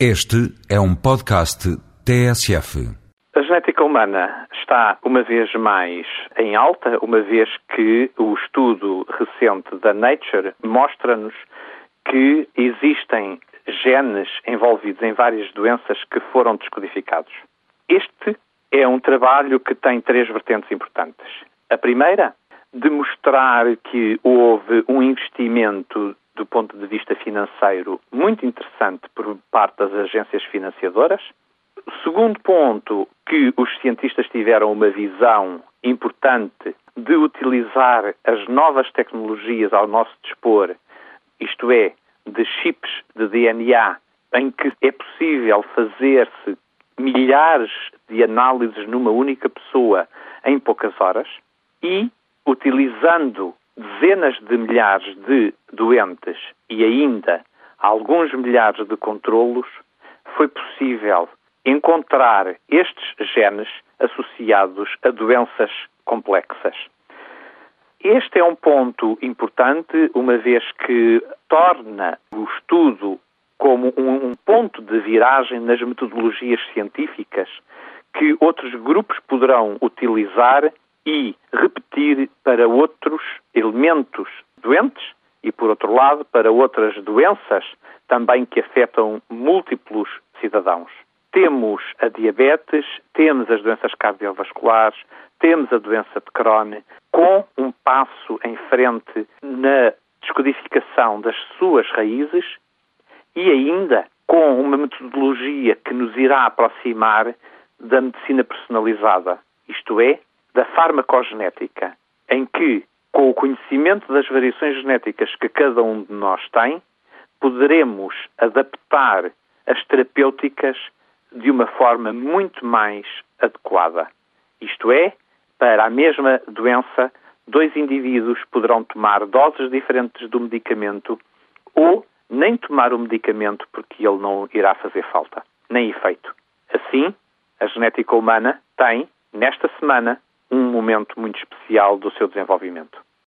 Este é um podcast TSF. A genética humana está uma vez mais em alta, uma vez que o estudo recente da Nature mostra-nos que existem genes envolvidos em várias doenças que foram descodificados. Este é um trabalho que tem três vertentes importantes. A primeira, demonstrar que houve um investimento do ponto de vista financeiro, muito interessante por parte das agências financiadoras. Segundo ponto, que os cientistas tiveram uma visão importante de utilizar as novas tecnologias ao nosso dispor, isto é, de chips de DNA, em que é possível fazer-se milhares de análises numa única pessoa em poucas horas e utilizando dezenas de milhares de doentes e ainda alguns milhares de controlos, foi possível encontrar estes genes associados a doenças complexas. Este é um ponto importante, uma vez que torna o estudo como um, um ponto de viragem nas metodologias científicas que outros grupos poderão utilizar e repetir para outros elementos doentes e, por outro lado, para outras doenças também que afetam múltiplos cidadãos. Temos a diabetes, temos as doenças cardiovasculares, temos a doença de Crohn, com um passo em frente na descodificação das suas raízes e ainda com uma metodologia que nos irá aproximar da medicina personalizada, isto é, da farmacogenética, em que, com o conhecimento das variações genéticas que cada um de nós tem, poderemos adaptar as terapêuticas de uma forma muito mais adequada. Isto é, para a mesma doença, dois indivíduos poderão tomar doses diferentes do medicamento ou nem tomar o medicamento porque ele não irá fazer falta, nem efeito. Assim, a genética humana tem, nesta semana, um momento muito especial do seu desenvolvimento.